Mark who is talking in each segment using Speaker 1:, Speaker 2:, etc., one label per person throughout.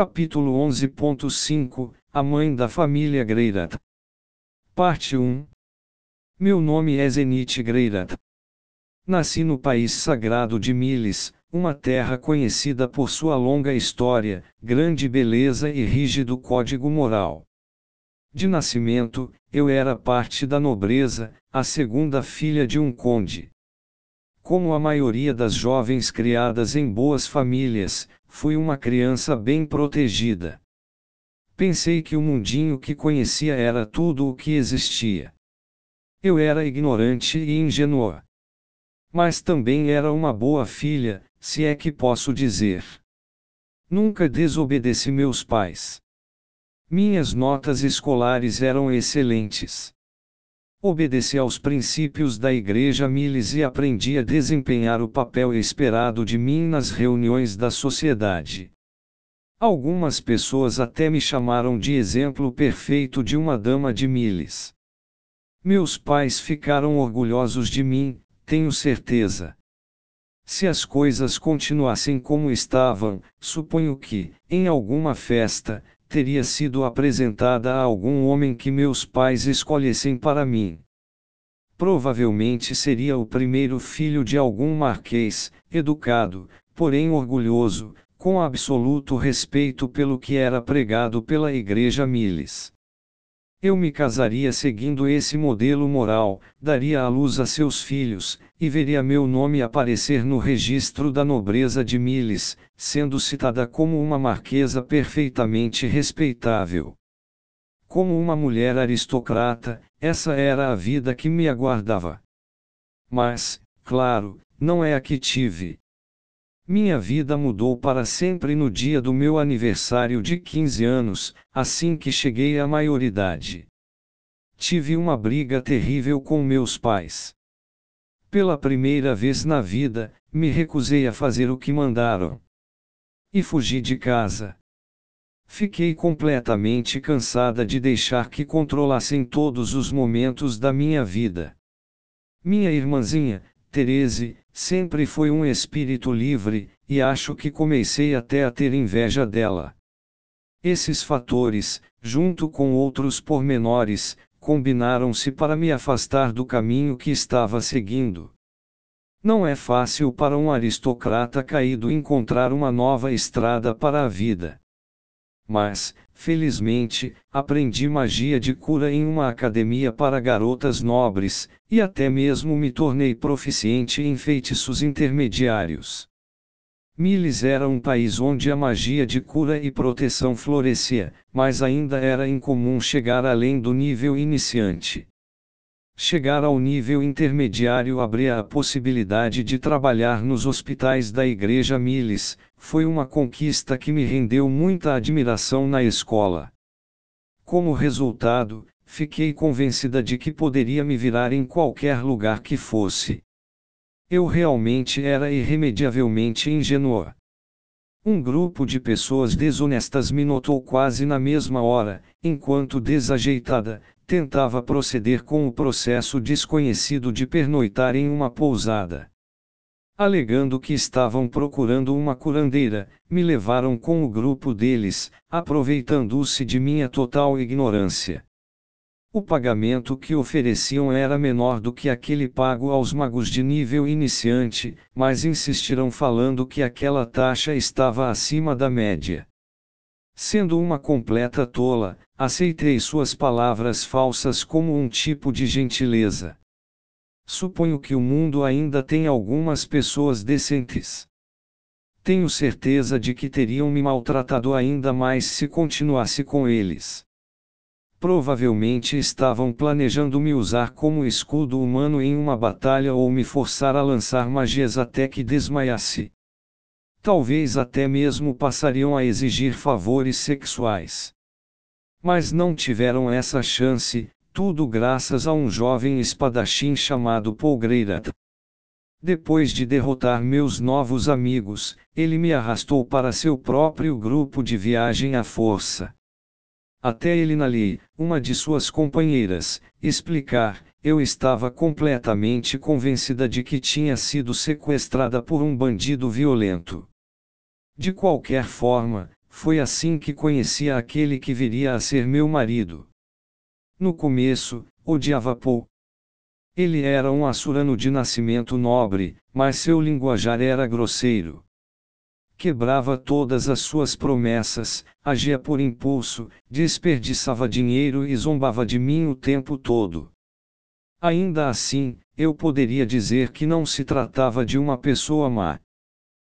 Speaker 1: Capítulo 11.5 A Mãe da Família Greirat Parte 1 Meu nome é Zenit Greirat. Nasci no país sagrado de Miles, uma terra conhecida por sua longa história, grande beleza e rígido código moral. De nascimento, eu era parte da nobreza, a segunda filha de um conde. Como a maioria das jovens criadas em boas famílias, fui uma criança bem protegida. Pensei que o mundinho que conhecia era tudo o que existia. Eu era ignorante e ingênua. Mas também era uma boa filha, se é que posso dizer. Nunca desobedeci meus pais. Minhas notas escolares eram excelentes. Obedeci aos princípios da Igreja Miles e aprendi a desempenhar o papel esperado de mim nas reuniões da sociedade. Algumas pessoas até me chamaram de exemplo perfeito de uma dama de Miles. Meus pais ficaram orgulhosos de mim, tenho certeza. Se as coisas continuassem como estavam, suponho que, em alguma festa, teria sido apresentada a algum homem que meus pais escolhessem para mim. Provavelmente seria o primeiro filho de algum marquês, educado, porém orgulhoso, com absoluto respeito pelo que era pregado pela Igreja Miles. Eu me casaria seguindo esse modelo moral, daria à luz a seus filhos, e veria meu nome aparecer no registro da nobreza de Miles, sendo citada como uma marquesa perfeitamente respeitável. Como uma mulher aristocrata, essa era a vida que me aguardava. Mas, claro, não é a que tive. Minha vida mudou para sempre no dia do meu aniversário de 15 anos, assim que cheguei à maioridade. Tive uma briga terrível com meus pais. Pela primeira vez na vida, me recusei a fazer o que mandaram. E fugi de casa. Fiquei completamente cansada de deixar que controlassem todos os momentos da minha vida. Minha irmãzinha, Terese, sempre foi um espírito livre, e acho que comecei até a ter inveja dela. Esses fatores, junto com outros pormenores, combinaram-se para me afastar do caminho que estava seguindo. Não é fácil para um aristocrata caído encontrar uma nova estrada para a vida. Mas, felizmente, aprendi magia de cura em uma academia para garotas nobres, e até mesmo me tornei proficiente em feitiços intermediários. Miles era um país onde a magia de cura e proteção florescia, mas ainda era incomum chegar além do nível iniciante. Chegar ao nível intermediário abria a possibilidade de trabalhar nos hospitais da Igreja Miles, foi uma conquista que me rendeu muita admiração na escola. Como resultado, fiquei convencida de que poderia me virar em qualquer lugar que fosse. Eu realmente era irremediavelmente ingênua. Um grupo de pessoas desonestas me notou quase na mesma hora, enquanto desajeitada, tentava proceder com o processo desconhecido de pernoitar em uma pousada. Alegando que estavam procurando uma curandeira, me levaram com o grupo deles, aproveitando-se de minha total ignorância. O pagamento que ofereciam era menor do que aquele pago aos magos de nível iniciante, mas insistiram falando que aquela taxa estava acima da média. Sendo uma completa tola, aceitei suas palavras falsas como um tipo de gentileza. Suponho que o mundo ainda tem algumas pessoas decentes. Tenho certeza de que teriam me maltratado ainda mais se continuasse com eles. Provavelmente estavam planejando me usar como escudo humano em uma batalha ou me forçar a lançar magias até que desmaiasse. Talvez até mesmo passariam a exigir favores sexuais. Mas não tiveram essa chance, tudo graças a um jovem espadachim chamado Polgreirat. Depois de derrotar meus novos amigos, ele me arrastou para seu próprio grupo de viagem à força. Até Elinali, uma de suas companheiras, explicar, eu estava completamente convencida de que tinha sido sequestrada por um bandido violento. De qualquer forma, foi assim que conheci aquele que viria a ser meu marido. No começo, odiava Paul. Ele era um assurano de nascimento nobre, mas seu linguajar era grosseiro. Quebrava todas as suas promessas, agia por impulso, desperdiçava dinheiro e zombava de mim o tempo todo. Ainda assim, eu poderia dizer que não se tratava de uma pessoa má.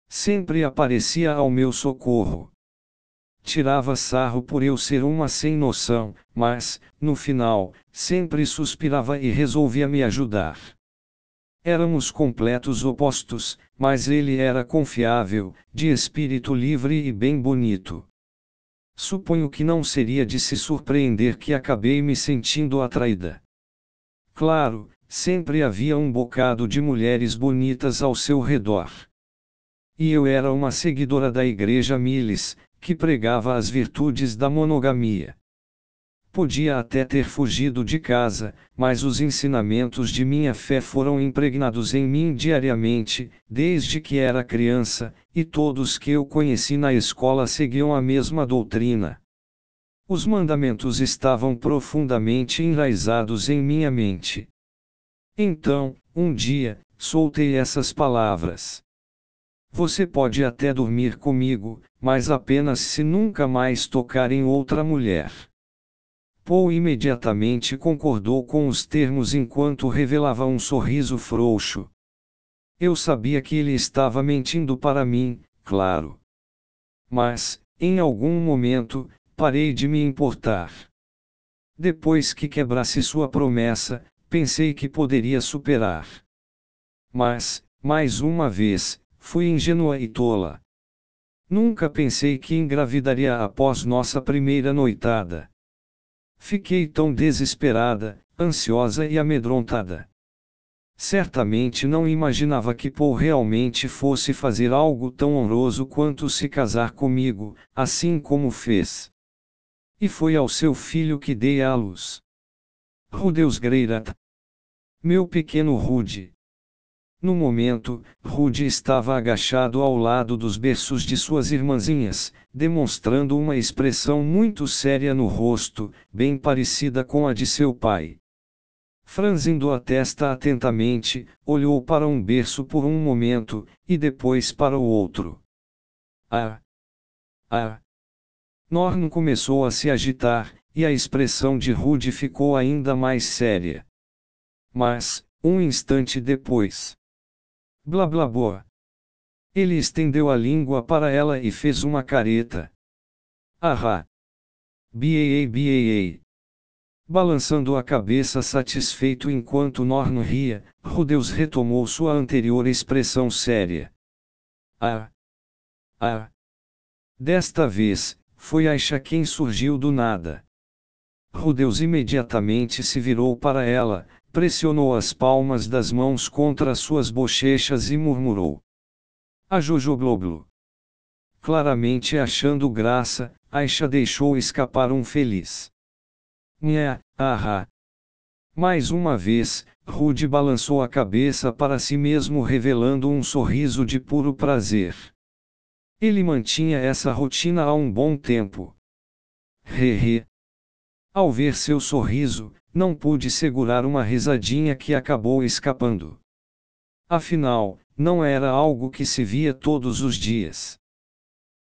Speaker 1: Sempre aparecia ao meu socorro. Tirava sarro por eu ser uma sem noção, mas, no final, sempre suspirava e resolvia me ajudar. Éramos completos opostos, mas ele era confiável, de espírito livre e bem bonito. Suponho que não seria de se surpreender que acabei me sentindo atraída. Claro, sempre havia um bocado de mulheres bonitas ao seu redor. E eu era uma seguidora da Igreja Miles, que pregava as virtudes da monogamia. Podia até ter fugido de casa, mas os ensinamentos de minha fé foram impregnados em mim diariamente, desde que era criança, e todos que eu conheci na escola seguiam a mesma doutrina. Os mandamentos estavam profundamente enraizados em minha mente. Então, um dia, soltei essas palavras. Você pode até dormir comigo, mas apenas se nunca mais tocar em outra mulher. Paul imediatamente concordou com os termos enquanto revelava um sorriso frouxo. Eu sabia que ele estava mentindo para mim, claro. Mas, em algum momento, parei de me importar. Depois que quebrasse sua promessa, pensei que poderia superar. Mas, mais uma vez, Fui ingênua e tola. Nunca pensei que engravidaria após nossa primeira noitada. Fiquei tão desesperada, ansiosa e amedrontada. Certamente não imaginava que Paul realmente fosse fazer algo tão honroso quanto se casar comigo, assim como fez. E foi ao seu filho que dei à luz. Rudeus Greirat. Meu pequeno Rude. No momento, Rude estava agachado ao lado dos berços de suas irmãzinhas, demonstrando uma expressão muito séria no rosto, bem parecida com a de seu pai. Franzindo a testa atentamente, olhou para um berço por um momento, e depois para o outro. Ah! Ah! Norno começou a se agitar, e a expressão de Rude ficou ainda mais séria. Mas, um instante depois, Blá blá boa. Ele estendeu a língua para ela e fez uma careta. Ahá. Baa baa. Balançando a cabeça satisfeito enquanto Norno ria, Rudeus retomou sua anterior expressão séria. Ah. Ah. Desta vez, foi Aisha quem surgiu do nada. Rudeus imediatamente se virou para ela, pressionou as palmas das mãos contra suas bochechas e murmurou. A Jojobloblo. Claramente achando graça, Aisha deixou escapar um feliz. Nha, ahá. Mais uma vez, Rude balançou a cabeça para si mesmo revelando um sorriso de puro prazer. Ele mantinha essa rotina há um bom tempo. Hehe. Ao ver seu sorriso, não pude segurar uma risadinha que acabou escapando. Afinal, não era algo que se via todos os dias.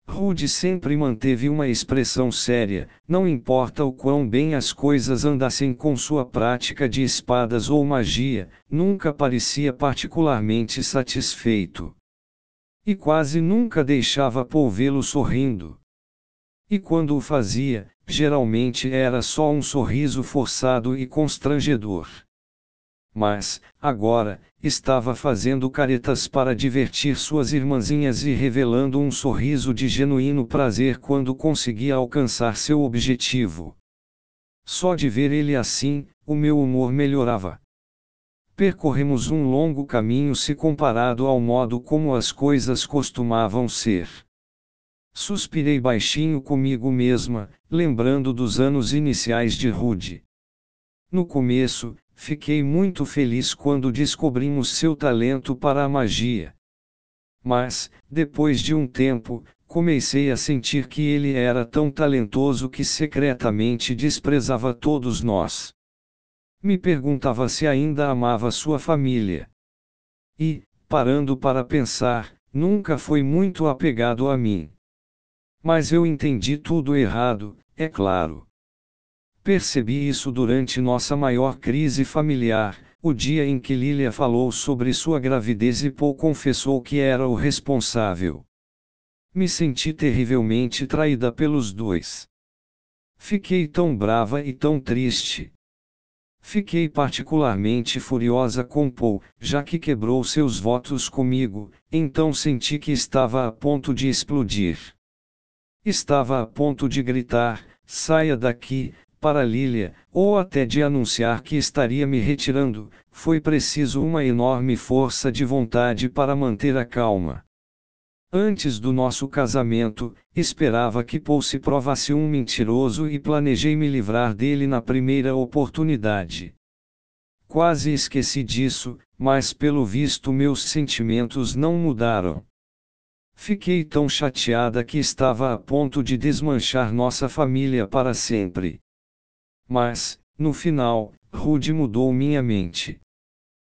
Speaker 1: Rude sempre manteve uma expressão séria, não importa o quão bem as coisas andassem com sua prática de espadas ou magia, nunca parecia particularmente satisfeito. E quase nunca deixava Paul vê-lo sorrindo. E quando o fazia, geralmente era só um sorriso forçado e constrangedor. Mas, agora, estava fazendo caretas para divertir suas irmãzinhas e revelando um sorriso de genuíno prazer quando conseguia alcançar seu objetivo. Só de ver ele assim, o meu humor melhorava. Percorremos um longo caminho se comparado ao modo como as coisas costumavam ser. Suspirei baixinho comigo mesma, lembrando dos anos iniciais de Rude. No começo, fiquei muito feliz quando descobrimos seu talento para a magia. Mas, depois de um tempo, comecei a sentir que ele era tão talentoso que secretamente desprezava todos nós. Me perguntava se ainda amava sua família. E, parando para pensar, nunca foi muito apegado a mim. Mas eu entendi tudo errado, é claro. Percebi isso durante nossa maior crise familiar, o dia em que Lilia falou sobre sua gravidez e Paul confessou que era o responsável. Me senti terrivelmente traída pelos dois. Fiquei tão brava e tão triste. Fiquei particularmente furiosa com Paul, já que quebrou seus votos comigo, então senti que estava a ponto de explodir. Estava a ponto de gritar: saia daqui, para Lilia, ou até de anunciar que estaria me retirando, foi preciso uma enorme força de vontade para manter a calma. Antes do nosso casamento, esperava que Paul se provasse um mentiroso e planejei me livrar dele na primeira oportunidade. Quase esqueci disso, mas pelo visto meus sentimentos não mudaram. Fiquei tão chateada que estava a ponto de desmanchar nossa família para sempre. Mas, no final, Rude mudou minha mente.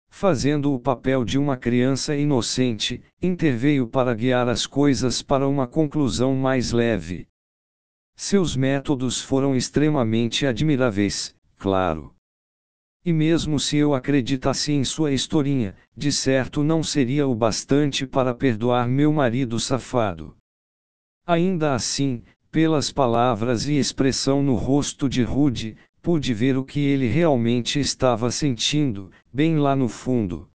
Speaker 1: Fazendo o papel de uma criança inocente, interveio para guiar as coisas para uma conclusão mais leve. Seus métodos foram extremamente admiráveis, claro. E mesmo se eu acreditasse em sua historinha, de certo não seria o bastante para perdoar meu marido safado. Ainda assim, pelas palavras e expressão no rosto de Rude, pude ver o que ele realmente estava sentindo, bem lá no fundo.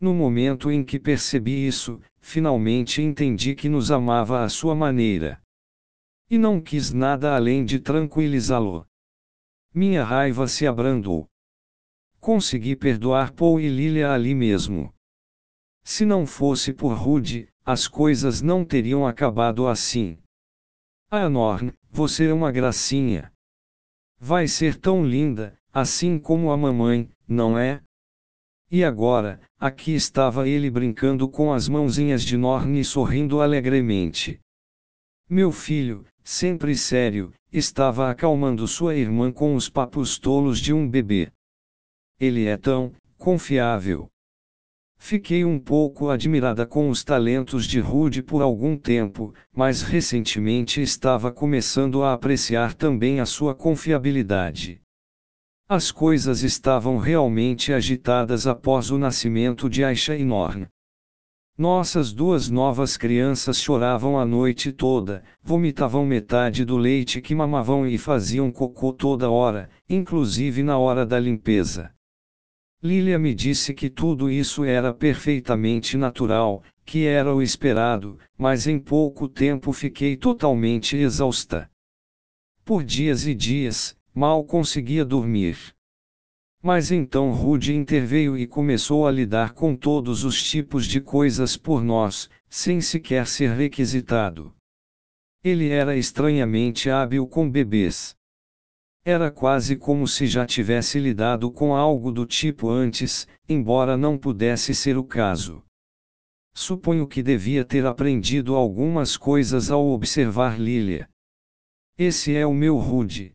Speaker 1: No momento em que percebi isso, finalmente entendi que nos amava à sua maneira. E não quis nada além de tranquilizá-lo. Minha raiva se abrandou. Consegui perdoar Paul e Lilia ali mesmo. Se não fosse por Rude, as coisas não teriam acabado assim. Ah, Norn, você é uma gracinha. Vai ser tão linda, assim como a mamãe, não é? E agora, aqui estava ele brincando com as mãozinhas de Norn e sorrindo alegremente. Meu filho, sempre sério, estava acalmando sua irmã com os papos tolos de um bebê. Ele é tão confiável. Fiquei um pouco admirada com os talentos de Rude por algum tempo, mas recentemente estava começando a apreciar também a sua confiabilidade. As coisas estavam realmente agitadas após o nascimento de Aisha e Norn. Nossas duas novas crianças choravam a noite toda, vomitavam metade do leite que mamavam e faziam cocô toda hora, inclusive na hora da limpeza. Lilia me disse que tudo isso era perfeitamente natural, que era o esperado, mas em pouco tempo fiquei totalmente exausta. Por dias e dias, mal conseguia dormir. Mas então Rude interveio e começou a lidar com todos os tipos de coisas por nós, sem sequer ser requisitado. Ele era estranhamente hábil com bebês. Era quase como se já tivesse lidado com algo do tipo antes, embora não pudesse ser o caso. Suponho que devia ter aprendido algumas coisas ao observar Lilia. Esse é o meu Rude.